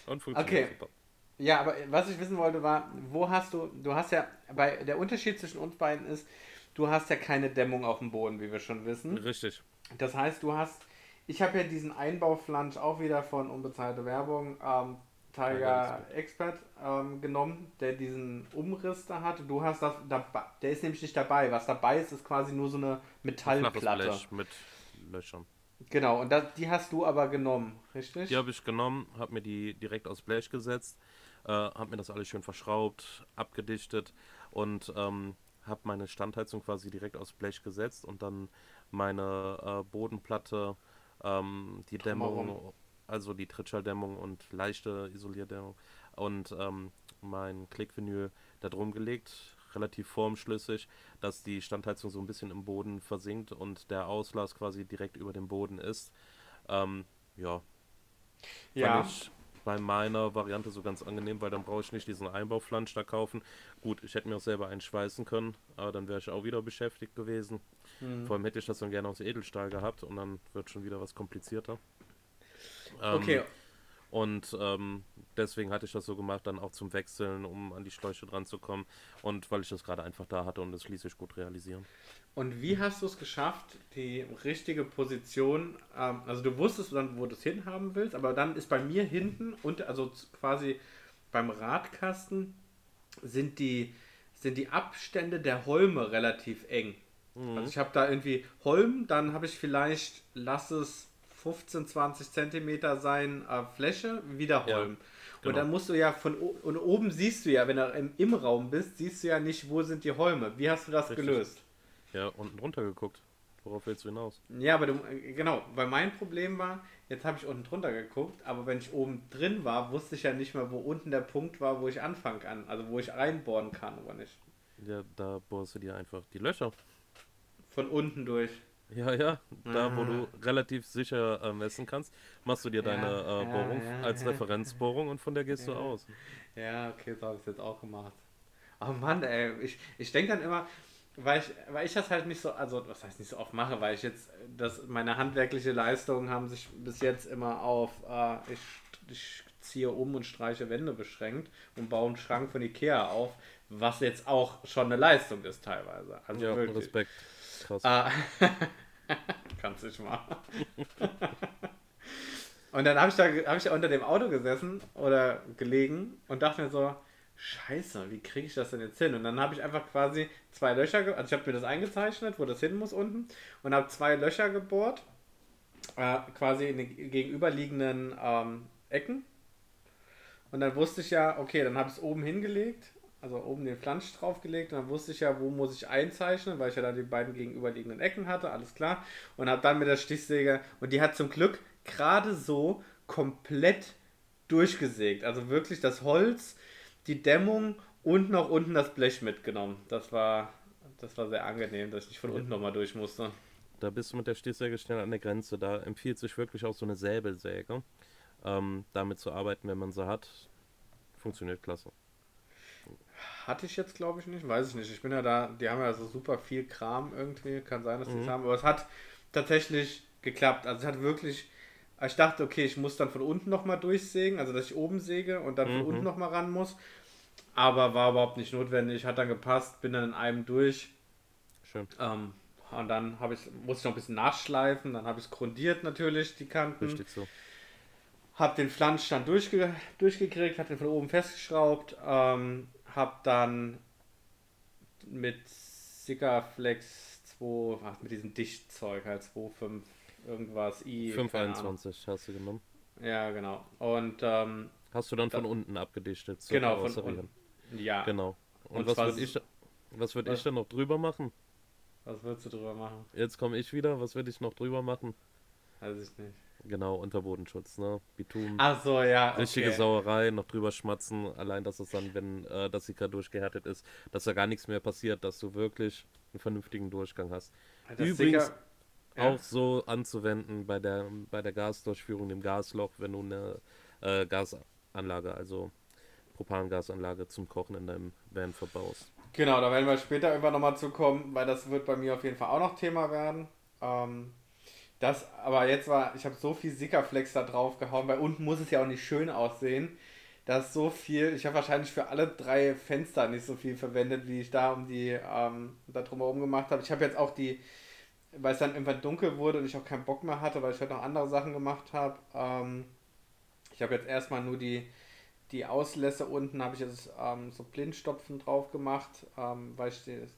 Und funktioniert okay. super. Ja, aber was ich wissen wollte war, wo hast du, du hast ja, bei der Unterschied zwischen uns beiden ist, du hast ja keine Dämmung auf dem Boden, wie wir schon wissen. Richtig. Das heißt, du hast, ich habe ja diesen Einbauflansch auch wieder von unbezahlte Werbung, ähm, Tiger Expert ähm, genommen, der diesen Umriss da hat. Du hast das dabei, der ist nämlich nicht dabei. Was dabei ist, ist quasi nur so eine Metallplatte. Blech mit Löchern. Genau, und das, die hast du aber genommen, richtig? Die habe ich genommen, habe mir die direkt aus Blech gesetzt, äh, habe mir das alles schön verschraubt, abgedichtet und ähm, habe meine Standheizung quasi direkt aus Blech gesetzt und dann meine äh, Bodenplatte, ähm, die Dämmung, also die Trittschalldämmung und leichte Isolierdämmung und ähm, mein Klickvinyl da drum gelegt, relativ formschlüssig, dass die Standheizung so ein bisschen im Boden versinkt und der Auslass quasi direkt über dem Boden ist. Ähm, ja. Ja. Ich, bei meiner Variante so ganz angenehm, weil dann brauche ich nicht diesen Einbauflansch da kaufen. Gut, ich hätte mir auch selber einschweißen können, aber dann wäre ich auch wieder beschäftigt gewesen. Mhm. Vor allem hätte ich das dann gerne aus Edelstahl gehabt und dann wird schon wieder was komplizierter. Ähm, okay. Und ähm, deswegen hatte ich das so gemacht, dann auch zum Wechseln, um an die Schläuche dran zu kommen. Und weil ich das gerade einfach da hatte und das ließ sich gut realisieren. Und wie hast du es geschafft, die richtige Position, ähm, also du wusstest dann, wo du es hinhaben willst, aber dann ist bei mir hinten und also quasi beim Radkasten sind die, sind die Abstände der Holme relativ eng. Mhm. Also ich habe da irgendwie Holm, dann habe ich vielleicht, lass es 15, 20 Zentimeter sein äh, Fläche, wieder Holm. Ja. Genau. Und dann musst du ja von und oben siehst du ja, wenn du im, im, Raum bist, siehst du ja nicht, wo sind die Holme. Wie hast du das Richtig. gelöst? Ja, unten drunter geguckt. Worauf willst du hinaus? Ja, aber du, genau, weil mein Problem war, jetzt habe ich unten drunter geguckt, aber wenn ich oben drin war, wusste ich ja nicht mehr, wo unten der Punkt war, wo ich anfangen kann, also wo ich reinbohren kann oder nicht. Ja, da bohrst du dir einfach die Löcher. Von unten durch. Ja, ja, da wo du relativ sicher äh, messen kannst, machst du dir deine äh, Bohrung als Referenzbohrung und von der gehst du aus. Ja, okay, so habe ich es jetzt auch gemacht. Oh Mann, ey, ich, ich denke dann immer, weil ich, weil ich das halt nicht so, also was heißt nicht so oft mache, weil ich jetzt, das, meine handwerkliche Leistungen haben sich bis jetzt immer auf, äh, ich, ich ziehe um und streiche Wände beschränkt und baue einen Schrank von Ikea auf, was jetzt auch schon eine Leistung ist teilweise. Also ja, wirklich. Respekt. Krass. Ah, kannst dich mal. Und dann habe ich, da, hab ich da unter dem Auto gesessen oder gelegen und dachte mir so, scheiße, wie kriege ich das denn jetzt hin? Und dann habe ich einfach quasi zwei Löcher, also ich habe mir das eingezeichnet, wo das hin muss unten und habe zwei Löcher gebohrt, äh, quasi in den gegenüberliegenden ähm, Ecken. Und dann wusste ich ja, okay, dann habe ich es oben hingelegt, also oben den Flansch draufgelegt und dann wusste ich ja, wo muss ich einzeichnen, weil ich ja da die beiden gegenüberliegenden Ecken hatte, alles klar. Und habe dann mit der Stichsäge, und die hat zum Glück gerade so komplett durchgesägt. Also wirklich das Holz die Dämmung und noch unten das Blech mitgenommen. Das war, das war sehr angenehm, dass ich nicht von unten nochmal durch musste. Da bist du mit der Stichsäge schnell an der Grenze. Da empfiehlt sich wirklich auch so eine Säbelsäge. Ähm, damit zu arbeiten, wenn man sie hat. Funktioniert klasse. Hatte ich jetzt, glaube ich, nicht. Weiß ich nicht. Ich bin ja da, die haben ja so super viel Kram irgendwie. Kann sein, dass die mhm. haben. Aber es hat tatsächlich geklappt. Also es hat wirklich. Ich dachte, okay, ich muss dann von unten nochmal durchsägen, also dass ich oben säge und dann von mhm. unten nochmal ran muss. Aber war überhaupt nicht notwendig, hat dann gepasst, bin dann in einem durch. Schön. Ähm, und dann ich, musste ich noch ein bisschen nachschleifen, dann habe ich es grundiert natürlich, die Kanten. Richtig so. Hab den Flansch dann durchge durchgekriegt, hat den von oben festgeschraubt, ähm, hab dann mit Sikaflex 2, ach, mit diesem Dichtzeug halt 2,5 irgendwas I. 521 hast du genommen. Ja, genau. Und ähm, hast du dann von unten abgedichtet? So genau, von unten. Ja. Genau. Und, Und was würde ich, was würd ich dann noch drüber machen? Was würdest du drüber machen? Jetzt komme ich wieder. Was würde ich noch drüber machen? Weiß ich nicht. Genau, Unterbodenschutz, ne? Bitum. Ach so, ja. Okay. Richtige Sauerei, noch drüber schmatzen. Allein, dass es dann, wenn äh, das Sicker durchgehärtet ist, dass da gar nichts mehr passiert, dass du wirklich einen vernünftigen Durchgang hast. Das Übrigens, Sicker ja. auch so anzuwenden bei der, bei der Gasdurchführung, dem Gasloch, wenn du eine äh, Gasanlage, also Propangasanlage zum Kochen in deinem Van verbaust. Genau, da werden wir später irgendwann nochmal zukommen, weil das wird bei mir auf jeden Fall auch noch Thema werden. Ähm, das, aber jetzt war, ich habe so viel Sickerflex da drauf gehauen, weil unten muss es ja auch nicht schön aussehen. Da ist so viel, ich habe wahrscheinlich für alle drei Fenster nicht so viel verwendet, wie ich da um die, ähm, da drumherum gemacht habe. Ich habe jetzt auch die, weil es dann irgendwann dunkel wurde und ich auch keinen Bock mehr hatte, weil ich heute noch andere Sachen gemacht habe. Ähm, ich habe jetzt erstmal nur die, die Auslässe unten, habe ich jetzt ähm, so Blindstopfen drauf gemacht, ähm, weil ich den,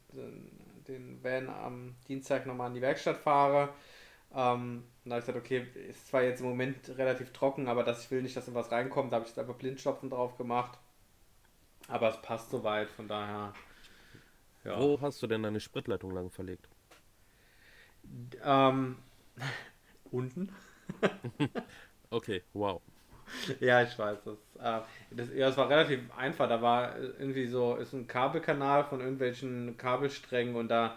den Van am Dienstag nochmal in die Werkstatt fahre. Ähm, da habe ich gesagt, okay, ist zwar jetzt im Moment relativ trocken, aber dass ich will nicht, dass da was reinkommt, da habe ich jetzt einfach Blindstopfen drauf gemacht. Aber es passt soweit, von daher. Ja. Wo hast du denn deine Spritleitung lang verlegt? Ähm, unten. okay, wow. Ja, ich weiß. Das, äh, das, ja, das war relativ einfach. Da war irgendwie so, ist ein Kabelkanal von irgendwelchen Kabelsträngen und da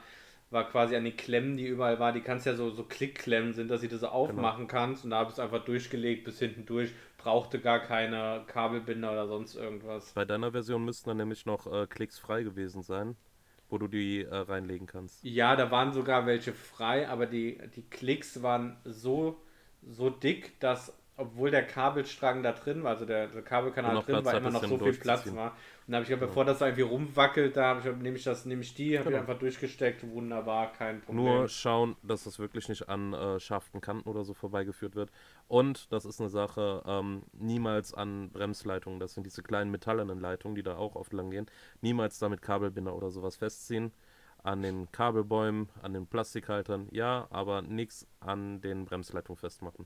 war quasi an den Klemmen, die überall war, die kannst ja so, so Klickklemmen sind, dass sie das so aufmachen genau. kannst und da habe ich es einfach durchgelegt bis hinten durch. Brauchte gar keine Kabelbinder oder sonst irgendwas. Bei deiner Version müssten dann nämlich noch äh, Klicks frei gewesen sein wo du die äh, reinlegen kannst. Ja, da waren sogar welche frei, aber die, die Klicks waren so, so dick, dass obwohl der Kabelstrang da drin war, also der, der Kabelkanal drin Platz war, immer noch so viel Platz war. Und da habe ich gedacht, bevor das da irgendwie rumwackelt, da ich, nehme ich das, nehme ich die, habe genau. ich einfach durchgesteckt, wunderbar, kein Problem. Nur schauen, dass das wirklich nicht an äh, scharfen Kanten oder so vorbeigeführt wird. Und das ist eine Sache, ähm, niemals an Bremsleitungen, das sind diese kleinen metallenen Leitungen, die da auch oft lang gehen, niemals damit Kabelbinder oder sowas festziehen. An den Kabelbäumen, an den Plastikhaltern, ja, aber nichts an den Bremsleitungen festmachen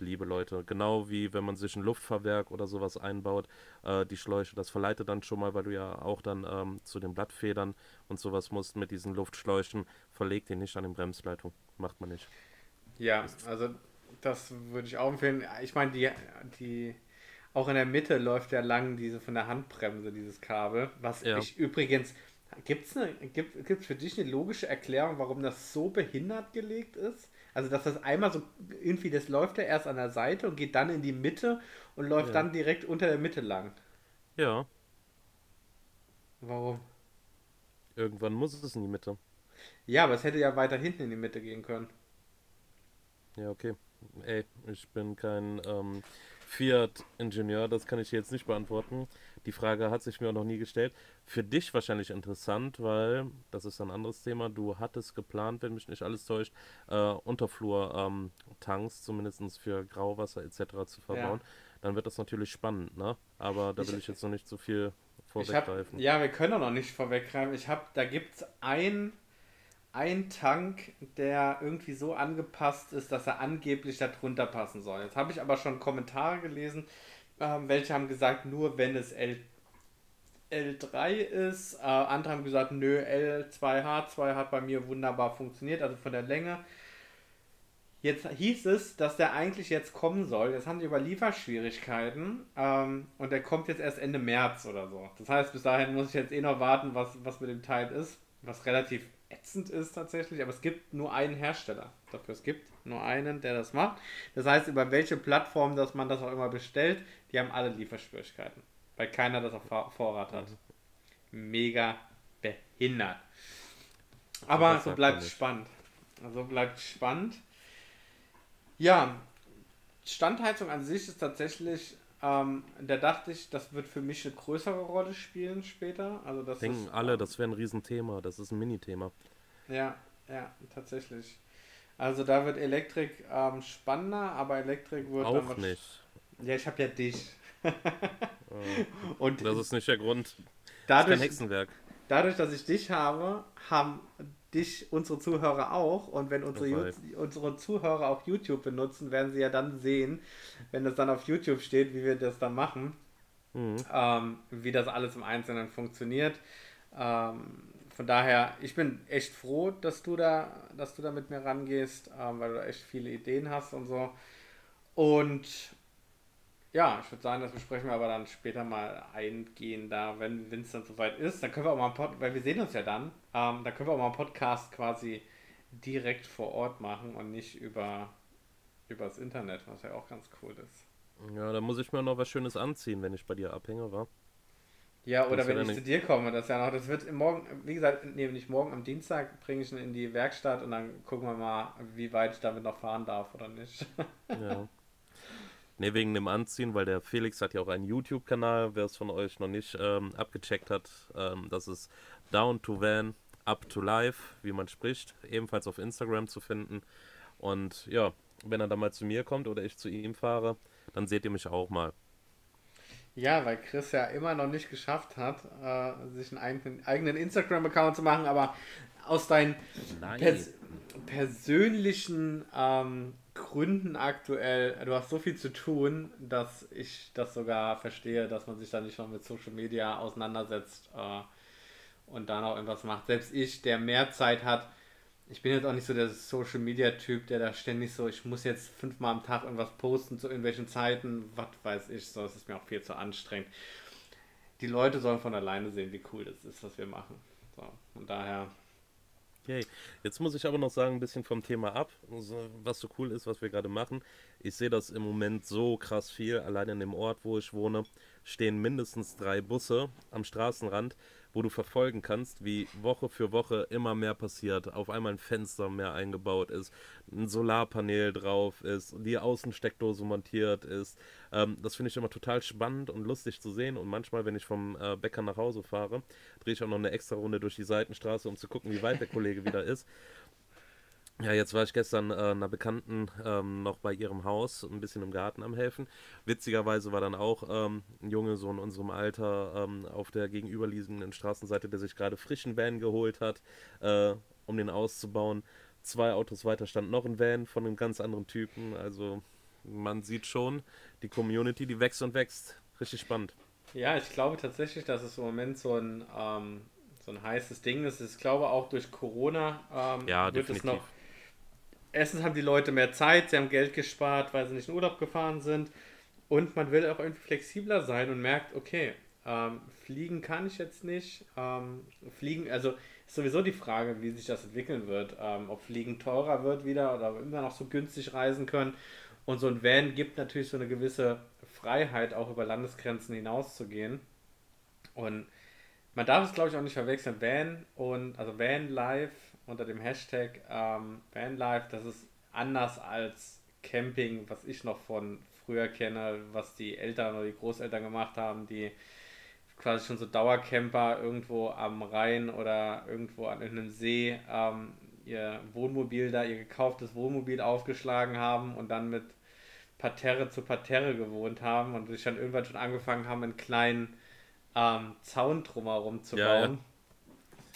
liebe Leute. Genau wie wenn man sich ein Luftfahrwerk oder sowas einbaut, äh, die Schläuche, das verleitet dann schon mal, weil du ja auch dann ähm, zu den Blattfedern und sowas musst mit diesen Luftschläuchen, verlegt die nicht an den Bremsleitung. Macht man nicht. Ja, also das würde ich auch empfehlen. Ich meine, die, die, auch in der Mitte läuft ja lang diese von der Handbremse, dieses Kabel, was ja. ich übrigens Gibt es gibt, für dich eine logische Erklärung, warum das so behindert gelegt ist? Also, dass das einmal so irgendwie, das läuft ja erst an der Seite und geht dann in die Mitte und läuft ja. dann direkt unter der Mitte lang. Ja. Warum? Irgendwann muss es in die Mitte. Ja, aber es hätte ja weiter hinten in die Mitte gehen können. Ja, okay. Ey, ich bin kein ähm, Fiat-Ingenieur, das kann ich jetzt nicht beantworten. Die Frage hat sich mir auch noch nie gestellt. Für dich wahrscheinlich interessant, weil, das ist ein anderes Thema, du hattest geplant, wenn mich nicht alles täuscht, äh, Unterflur-Tanks, ähm, zumindest für Grauwasser etc. zu verbauen. Ja. Dann wird das natürlich spannend, ne? Aber da will ich, ich jetzt noch nicht so viel vorweggreifen. Hab, ja, wir können auch noch nicht vorweggreifen. Ich habe, da gibt es ein ein Tank, der irgendwie so angepasst ist, dass er angeblich darunter passen soll. Jetzt habe ich aber schon Kommentare gelesen, äh, welche haben gesagt, nur wenn es L, L3 ist. Äh, andere haben gesagt, nö, L2H2 hat bei mir wunderbar funktioniert, also von der Länge. Jetzt hieß es, dass der eigentlich jetzt kommen soll. Jetzt haben die über Lieferschwierigkeiten ähm, und der kommt jetzt erst Ende März oder so. Das heißt, bis dahin muss ich jetzt eh noch warten, was, was mit dem Teil ist, was relativ ätzend ist tatsächlich, aber es gibt nur einen Hersteller dafür. Es gibt nur einen, der das macht. Das heißt, über welche Plattform, dass man das auch immer bestellt, die haben alle Lieferschwierigkeiten, weil keiner das auf Vorrat hat. Mega behindert. Aber so bleibt es spannend. Also bleibt spannend. Ja, Standheizung an sich ist tatsächlich ähm, da dachte ich, das wird für mich eine größere Rolle spielen später. Also das Denken ist, alle, das wäre ein Riesenthema. Das ist ein Mini-Thema. Ja, ja, tatsächlich. Also da wird Elektrik ähm, spannender, aber Elektrik wird auch nicht. Ja, ich habe ja dich. Und das ist nicht der Grund. Dadurch, das Hexenwerk. Dadurch, dass ich dich habe, haben dich, unsere Zuhörer auch. Und wenn unsere, unsere Zuhörer auch YouTube benutzen, werden sie ja dann sehen, wenn das dann auf YouTube steht, wie wir das dann machen. Mhm. Ähm, wie das alles im Einzelnen funktioniert. Ähm, von daher, ich bin echt froh, dass du da, dass du da mit mir rangehst, ähm, weil du da echt viele Ideen hast und so. Und ja, ich würde sagen, das besprechen wir aber dann später mal eingehender, wenn es dann soweit ist. Dann können wir auch mal einen Pod, weil wir sehen uns ja dann, ähm, da können wir auch mal einen Podcast quasi direkt vor Ort machen und nicht über übers Internet, was ja auch ganz cool ist. Ja, da muss ich mir noch was Schönes anziehen, wenn ich bei dir abhänge, wa? Ja, oder wenn ich zu dir komme, das ja noch, das wird morgen, wie gesagt, nee, nicht morgen, am Dienstag bringe ich ihn in die Werkstatt und dann gucken wir mal, wie weit ich damit noch fahren darf oder nicht. Ja. Ne, wegen dem Anziehen, weil der Felix hat ja auch einen YouTube-Kanal, wer es von euch noch nicht ähm, abgecheckt hat. Ähm, das ist Down to Van, Up to Life, wie man spricht. Ebenfalls auf Instagram zu finden. Und ja, wenn er dann mal zu mir kommt oder ich zu ihm fahre, dann seht ihr mich auch mal. Ja, weil Chris ja immer noch nicht geschafft hat, äh, sich einen eigenen Instagram-Account zu machen, aber aus deinen pers persönlichen ähm, Gründen aktuell, du hast so viel zu tun, dass ich das sogar verstehe, dass man sich da nicht noch mit Social Media auseinandersetzt äh, und dann auch irgendwas macht. Selbst ich, der mehr Zeit hat, ich bin jetzt auch nicht so der Social Media Typ, der da ständig so, ich muss jetzt fünfmal am Tag irgendwas posten zu irgendwelchen Zeiten, was weiß ich, so, das ist mir auch viel zu anstrengend. Die Leute sollen von alleine sehen, wie cool das ist, was wir machen. So, und daher Okay, jetzt muss ich aber noch sagen, ein bisschen vom Thema ab, was so cool ist, was wir gerade machen. Ich sehe das im Moment so krass viel. Allein in dem Ort, wo ich wohne, stehen mindestens drei Busse am Straßenrand wo du verfolgen kannst, wie Woche für Woche immer mehr passiert. Auf einmal ein Fenster mehr eingebaut ist, ein Solarpanel drauf ist, die Außensteckdose montiert ist. Ähm, das finde ich immer total spannend und lustig zu sehen. Und manchmal, wenn ich vom äh, Bäcker nach Hause fahre, drehe ich auch noch eine extra Runde durch die Seitenstraße, um zu gucken, wie weit der Kollege wieder ist. Ja, jetzt war ich gestern äh, einer Bekannten ähm, noch bei ihrem Haus, ein bisschen im Garten am helfen. Witzigerweise war dann auch ähm, ein Junge so in unserem Alter ähm, auf der gegenüberliegenden Straßenseite, der sich gerade frischen Van geholt hat, äh, um den auszubauen. Zwei Autos weiter stand noch ein Van von einem ganz anderen Typen. Also man sieht schon, die Community, die wächst und wächst. Richtig spannend. Ja, ich glaube tatsächlich, dass es im Moment so ein, ähm, so ein heißes Ding ist. Ich glaube auch durch Corona ähm, ja, wird definitiv. es noch erstens haben die Leute mehr Zeit, sie haben Geld gespart, weil sie nicht in Urlaub gefahren sind. Und man will auch irgendwie flexibler sein und merkt, okay, ähm, fliegen kann ich jetzt nicht. Ähm, fliegen, also ist sowieso die Frage, wie sich das entwickeln wird. Ähm, ob Fliegen teurer wird wieder oder immer noch so günstig reisen können. Und so ein Van gibt natürlich so eine gewisse Freiheit, auch über Landesgrenzen hinaus zu gehen. Und man darf es, glaube ich, auch nicht verwechseln. Van und, also Van Life unter dem Hashtag ähm, Vanlife. Das ist anders als Camping, was ich noch von früher kenne, was die Eltern oder die Großeltern gemacht haben, die quasi schon so Dauercamper irgendwo am Rhein oder irgendwo an irgendeinem See ähm, ihr Wohnmobil da, ihr gekauftes Wohnmobil aufgeschlagen haben und dann mit Parterre zu Parterre gewohnt haben und sich dann irgendwann schon angefangen haben, einen kleinen ähm, Zaun drumherum zu ja, bauen. Ja.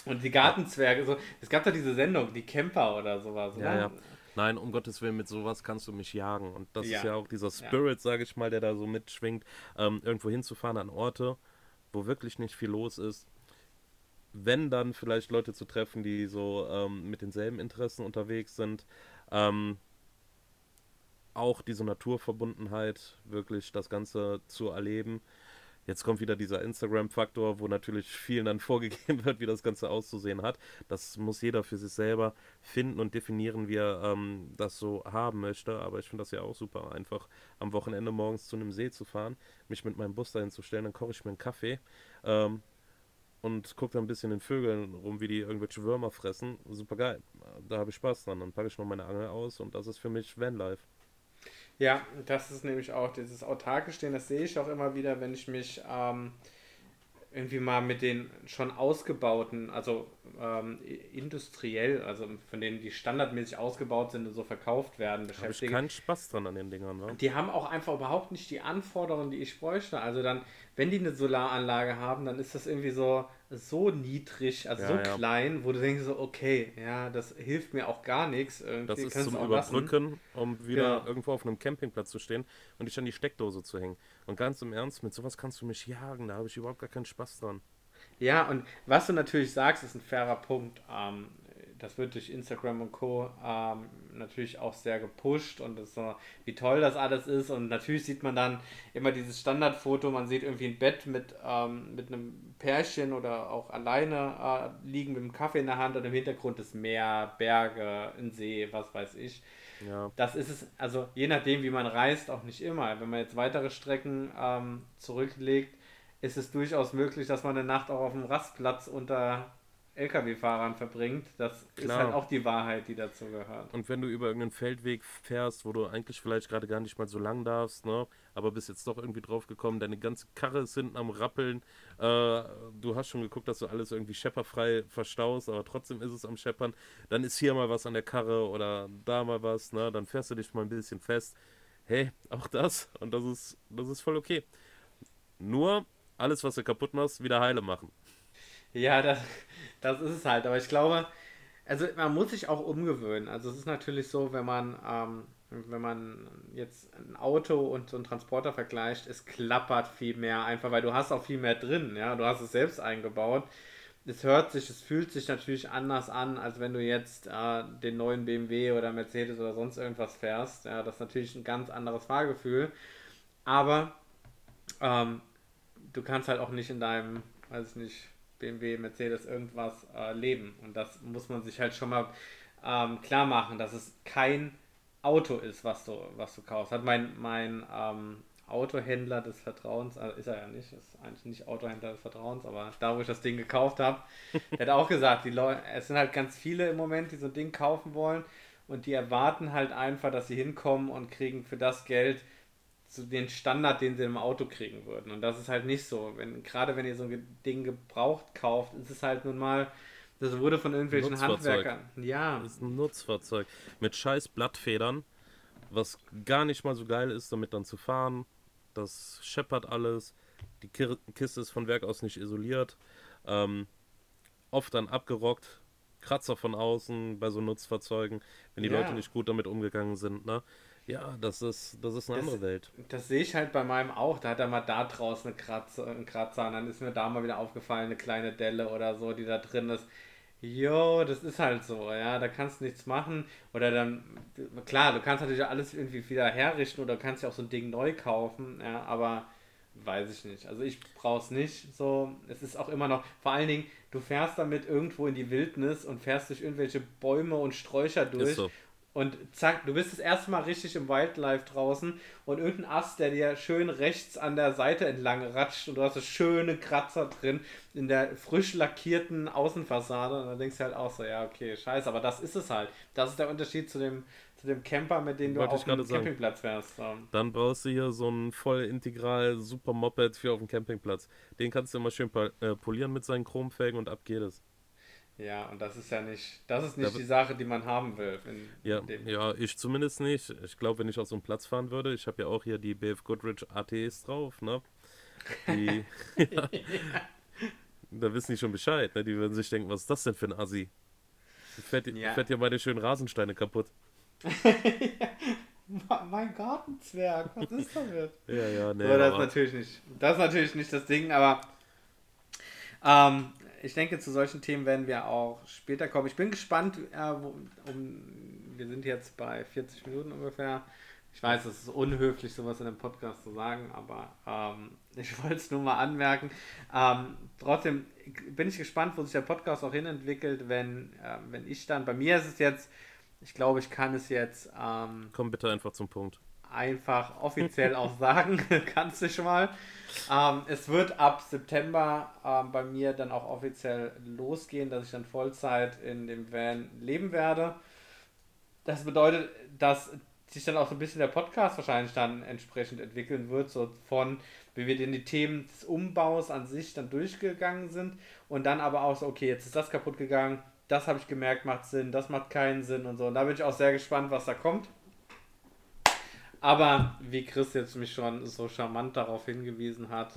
Und die Gartenzwerge, so, es gab da diese Sendung, die Camper oder sowas. Ja, ne? ja. Nein, um Gottes Willen, mit sowas kannst du mich jagen. Und das ja. ist ja auch dieser Spirit, ja. sage ich mal, der da so mitschwingt, ähm, irgendwo hinzufahren an Orte, wo wirklich nicht viel los ist. Wenn dann vielleicht Leute zu treffen, die so ähm, mit denselben Interessen unterwegs sind. Ähm, auch diese Naturverbundenheit, wirklich das Ganze zu erleben. Jetzt kommt wieder dieser Instagram-Faktor, wo natürlich vielen dann vorgegeben wird, wie das Ganze auszusehen hat. Das muss jeder für sich selber finden und definieren, wie er ähm, das so haben möchte. Aber ich finde das ja auch super, einfach am Wochenende morgens zu einem See zu fahren, mich mit meinem Bus dahin zu stellen, dann koche ich mir einen Kaffee ähm, und gucke dann ein bisschen den Vögeln rum, wie die irgendwelche Würmer fressen. Super geil. Da habe ich Spaß dran. Dann packe ich noch meine Angel aus und das ist für mich Vanlife. Ja, das ist nämlich auch dieses autarke Stehen, das sehe ich auch immer wieder, wenn ich mich ähm, irgendwie mal mit den schon ausgebauten, also ähm, industriell, also von denen die standardmäßig ausgebaut sind und so verkauft werden, beschäftige. Habe ich keinen Spaß dran an den Dingern, wa? Die haben auch einfach überhaupt nicht die Anforderungen, die ich bräuchte. Also dann, wenn die eine Solaranlage haben, dann ist das irgendwie so, so niedrig, also ja, so ja. klein, wo du denkst so, okay, ja, das hilft mir auch gar nichts. Irgendwie das ist zum Überbrücken, lassen. um wieder ja. irgendwo auf einem Campingplatz zu stehen und dich an die Steckdose zu hängen. Und ganz im Ernst, mit sowas kannst du mich jagen, da habe ich überhaupt gar keinen Spaß dran. Ja, und was du natürlich sagst, ist ein fairer Punkt. Ähm, das wird durch Instagram und Co. Ähm, natürlich auch sehr gepusht und das wie toll das alles ist. Und natürlich sieht man dann immer dieses Standardfoto, man sieht irgendwie ein Bett mit, ähm, mit einem Pärchen oder auch alleine äh, liegen mit einem Kaffee in der Hand und im Hintergrund ist Meer, Berge, ein See, was weiß ich. Ja. Das ist es, also je nachdem, wie man reist, auch nicht immer. Wenn man jetzt weitere Strecken ähm, zurücklegt, ist es durchaus möglich, dass man eine Nacht auch auf dem Rastplatz unter Lkw-Fahrern verbringt. Das Klar. ist halt auch die Wahrheit, die dazu gehört. Und wenn du über irgendeinen Feldweg fährst, wo du eigentlich vielleicht gerade gar nicht mal so lang darfst, ne, aber bist jetzt doch irgendwie drauf gekommen, deine ganze Karre ist hinten am Rappeln, äh, du hast schon geguckt, dass du alles irgendwie schepperfrei verstaust, aber trotzdem ist es am Scheppern, dann ist hier mal was an der Karre oder da mal was, ne, dann fährst du dich mal ein bisschen fest. Hey, auch das und das ist, das ist voll okay. Nur alles, was du kaputt machst, wieder heile machen. Ja, das, das ist es halt. Aber ich glaube, also man muss sich auch umgewöhnen. Also es ist natürlich so, wenn man, ähm, wenn man jetzt ein Auto und so einen Transporter vergleicht, es klappert viel mehr, einfach weil du hast auch viel mehr drin, ja. Du hast es selbst eingebaut. Es hört sich, es fühlt sich natürlich anders an, als wenn du jetzt äh, den neuen BMW oder Mercedes oder sonst irgendwas fährst. Ja, das ist natürlich ein ganz anderes Fahrgefühl. Aber ähm, du kannst halt auch nicht in deinem, weiß ich nicht, BMW, Mercedes, irgendwas äh, leben. Und das muss man sich halt schon mal ähm, klar machen, dass es kein Auto ist, was du, was du kaufst. Hat mein, mein ähm, Autohändler des Vertrauens, also ist er ja nicht, ist eigentlich nicht Autohändler des Vertrauens, aber da, wo ich das Ding gekauft habe, der hat auch gesagt, die Leute, es sind halt ganz viele im Moment, die so ein Ding kaufen wollen und die erwarten halt einfach, dass sie hinkommen und kriegen für das Geld so den Standard, den sie im Auto kriegen würden. Und das ist halt nicht so. Wenn, gerade wenn ihr so ein Ding gebraucht kauft, ist es halt nun mal, das wurde von irgendwelchen Handwerkern. Ja. Das ist ein Nutzfahrzeug. Mit scheiß Blattfedern, was gar nicht mal so geil ist, damit dann zu fahren. Das scheppert alles. Die Kiste ist von Werk aus nicht isoliert. Ähm, oft dann abgerockt. Kratzer von außen bei so Nutzfahrzeugen, wenn die ja. Leute nicht gut damit umgegangen sind. Ne? Ja, das ist, das ist eine das, andere Welt. Das sehe ich halt bei meinem auch. Da hat er mal da draußen eine Kratzer, einen Kratzer und dann ist mir da mal wieder aufgefallen, eine kleine Delle oder so, die da drin ist. Jo, das ist halt so, ja, da kannst du nichts machen. Oder dann, klar, du kannst natürlich alles irgendwie wieder herrichten oder kannst ja auch so ein Ding neu kaufen, ja, aber weiß ich nicht. Also ich brauch's nicht so. Es ist auch immer noch, vor allen Dingen, du fährst damit irgendwo in die Wildnis und fährst durch irgendwelche Bäume und Sträucher durch so. Und zack, du bist das erste Mal richtig im Wildlife draußen und irgendein Ast, der dir schön rechts an der Seite entlang ratscht und du hast so schöne Kratzer drin in der frisch lackierten Außenfassade und dann denkst du halt auch so, ja, okay, scheiße, aber das ist es halt. Das ist der Unterschied zu dem, zu dem Camper, mit dem du Wollte auf dem sagen. Campingplatz fährst. Ähm, Dann brauchst du hier so ein voll integral super Moped für auf dem Campingplatz. Den kannst du immer schön äh, polieren mit seinen Chromfelgen und ab geht es. Ja, und das ist ja nicht, das ist Da nicht wird- die Sache, die man haben will. Ja, ja, ich zumindest nicht. Ich glaube, wenn ich auf so einen Platz fahren würde, ich habe ja auch hier die BF Goodrich ATs drauf, ne? Die, ja, da wissen die schon Bescheid, ne? Die würden sich denken, was ist das denn für ein Assi? Fährt, Ja. fährt ja meine schönen Rasensteine kaputt. mein Gartenzwerg, was ist damit? Ja, ja, nee, so, das ist natürlich nicht. Das ist natürlich nicht das Ding, aber ähm, ich denke, zu solchen Themen werden wir auch später kommen. Ich bin gespannt, äh, wo, um, wir sind jetzt bei 40 Minuten ungefähr. Ich weiß, es ist unhöflich, sowas in einem Podcast zu sagen, aber ähm, ich wollte es nur mal anmerken. Ähm, trotzdem bin ich gespannt, wo sich der Podcast auch hinentwickelt, wenn, äh, wenn ich dann, bei mir ist es jetzt, ich glaube, ich kann es jetzt ähm, komm bitte einfach zum Punkt. einfach offiziell auch sagen, kannst du schon mal. Ähm, es wird ab September ähm, bei mir dann auch offiziell losgehen, dass ich dann Vollzeit in dem Van leben werde. Das bedeutet, dass sich dann auch so ein bisschen der Podcast wahrscheinlich dann entsprechend entwickeln wird, so von, wie wir denn die Themen des Umbaus an sich dann durchgegangen sind und dann aber auch so, okay, jetzt ist das kaputt gegangen, das habe ich gemerkt, macht Sinn, das macht keinen Sinn und so. Und da bin ich auch sehr gespannt, was da kommt. Aber wie Chris jetzt mich schon so charmant darauf hingewiesen hat,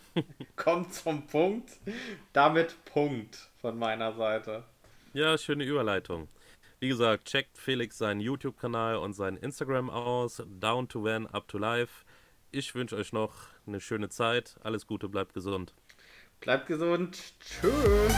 kommt zum Punkt. Damit Punkt von meiner Seite. Ja, schöne Überleitung. Wie gesagt, checkt Felix seinen YouTube-Kanal und sein Instagram aus. Down to Van, up to life. Ich wünsche euch noch eine schöne Zeit. Alles Gute, bleibt gesund. Bleibt gesund. Tschüss.